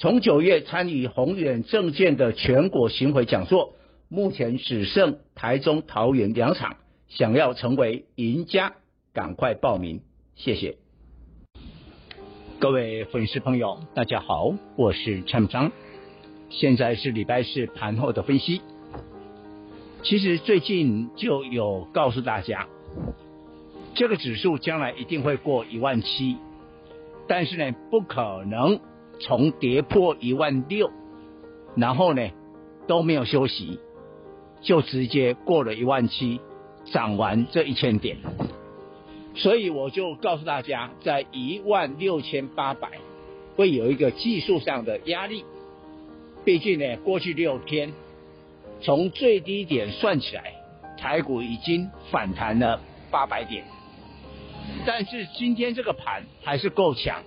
从九月参与宏远证券的全国巡回讲座，目前只剩台中、桃园两场，想要成为赢家，赶快报名，谢谢。各位粉丝朋友，大家好，我是陈章，现在是礼拜四盘后的分析。其实最近就有告诉大家，这个指数将来一定会过一万七，但是呢，不可能。从跌破一万六，然后呢都没有休息，就直接过了一万七，涨完这一千点，所以我就告诉大家，在一万六千八百会有一个技术上的压力。毕竟呢，过去六天从最低点算起来，台股已经反弹了八百点，但是今天这个盘还是够强。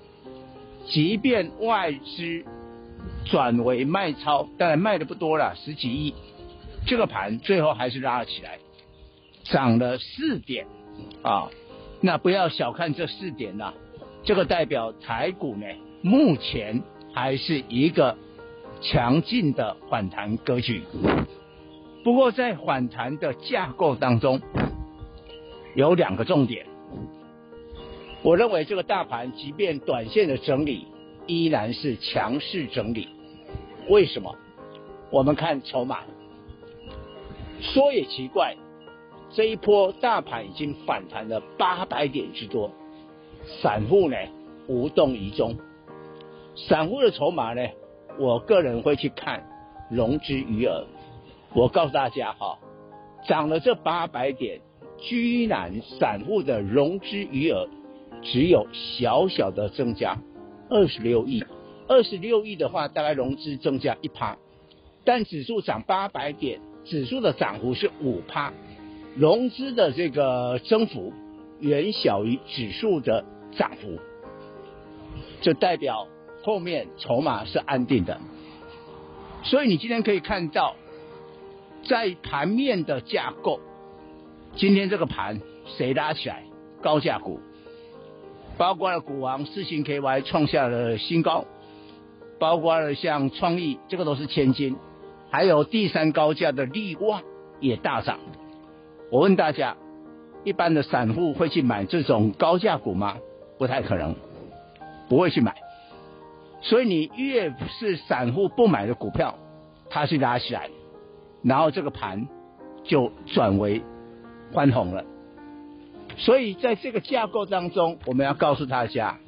即便外资转为卖超，当然卖的不多了，十几亿，这个盘最后还是拉了起来，涨了四点啊！那不要小看这四点呐，这个代表台股呢，目前还是一个强劲的反弹格局。不过在反弹的架构当中，有两个重点。我认为这个大盘即便短线的整理，依然是强势整理。为什么？我们看筹码。说也奇怪，这一波大盘已经反弹了八百点之多，散户呢无动于衷。散户的筹码呢，我个人会去看融资余额。我告诉大家哈，涨了这八百点，居然散户的融资余额。只有小小的增加二十六亿，二十六亿的话，大概融资增加一趴，但指数涨八百点，指数的涨幅是五趴，融资的这个增幅远小于指数的涨幅，就代表后面筹码是安定的，所以你今天可以看到，在盘面的架构，今天这个盘谁拉起来？高价股。包括了股王四星 KY 创下了新高，包括了像创意，这个都是千金，还有第三高价的力旺也大涨。我问大家，一般的散户会去买这种高价股吗？不太可能，不会去买。所以你越是散户不买的股票，它是拉起来，然后这个盘就转为翻红了。所以在这个架构当中，我们要告诉大家，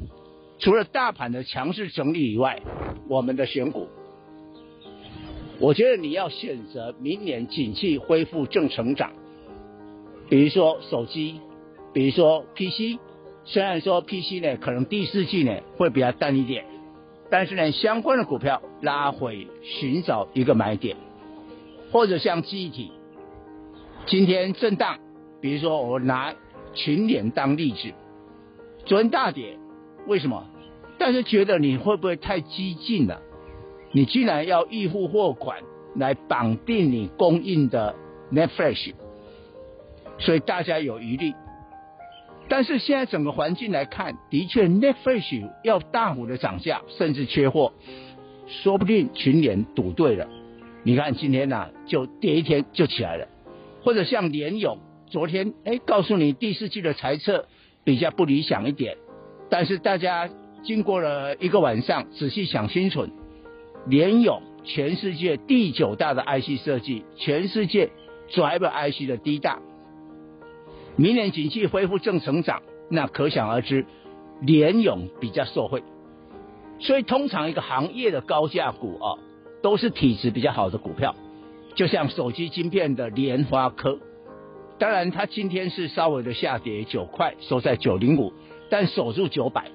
除了大盘的强势整理以外，我们的选股，我觉得你要选择明年景气恢复正成长，比如说手机，比如说 PC，虽然说 PC 呢可能第四季呢会比较淡一点，但是呢相关的股票拉回寻找一个买点，或者像记忆体，今天震荡，比如说我拿。群联当例子，昨天大跌，为什么？但是觉得你会不会太激进了？你居然要预付货款来绑定你供应的 NAND Flash，所以大家有疑虑。但是现在整个环境来看，的确 NAND Flash 要大幅的涨价，甚至缺货，说不定群联赌对了。你看今天呢、啊，就跌一天就起来了，或者像联咏。昨天哎，告诉你第四季的财测比较不理想一点，但是大家经过了一个晚上仔细想清楚，联咏全世界第九大的 IC 设计，全世界 Driver IC 的第一大，明年景气恢复正成长，那可想而知，联咏比较受惠，所以通常一个行业的高价股啊，都是体质比较好的股票，就像手机晶片的联发科。当然，它今天是稍微的下跌九块，收在九零五，但守住九百。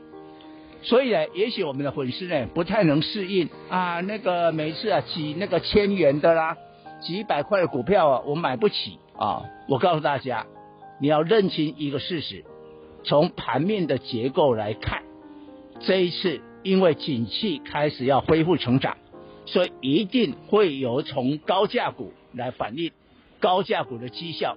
所以呢，也许我们的粉丝呢不太能适应啊，那个每次啊几那个千元的啦，几百块的股票啊，我买不起啊。我告诉大家，你要认清一个事实，从盘面的结构来看，这一次因为景气开始要恢复成长，所以一定会有从高价股来反映，高价股的绩效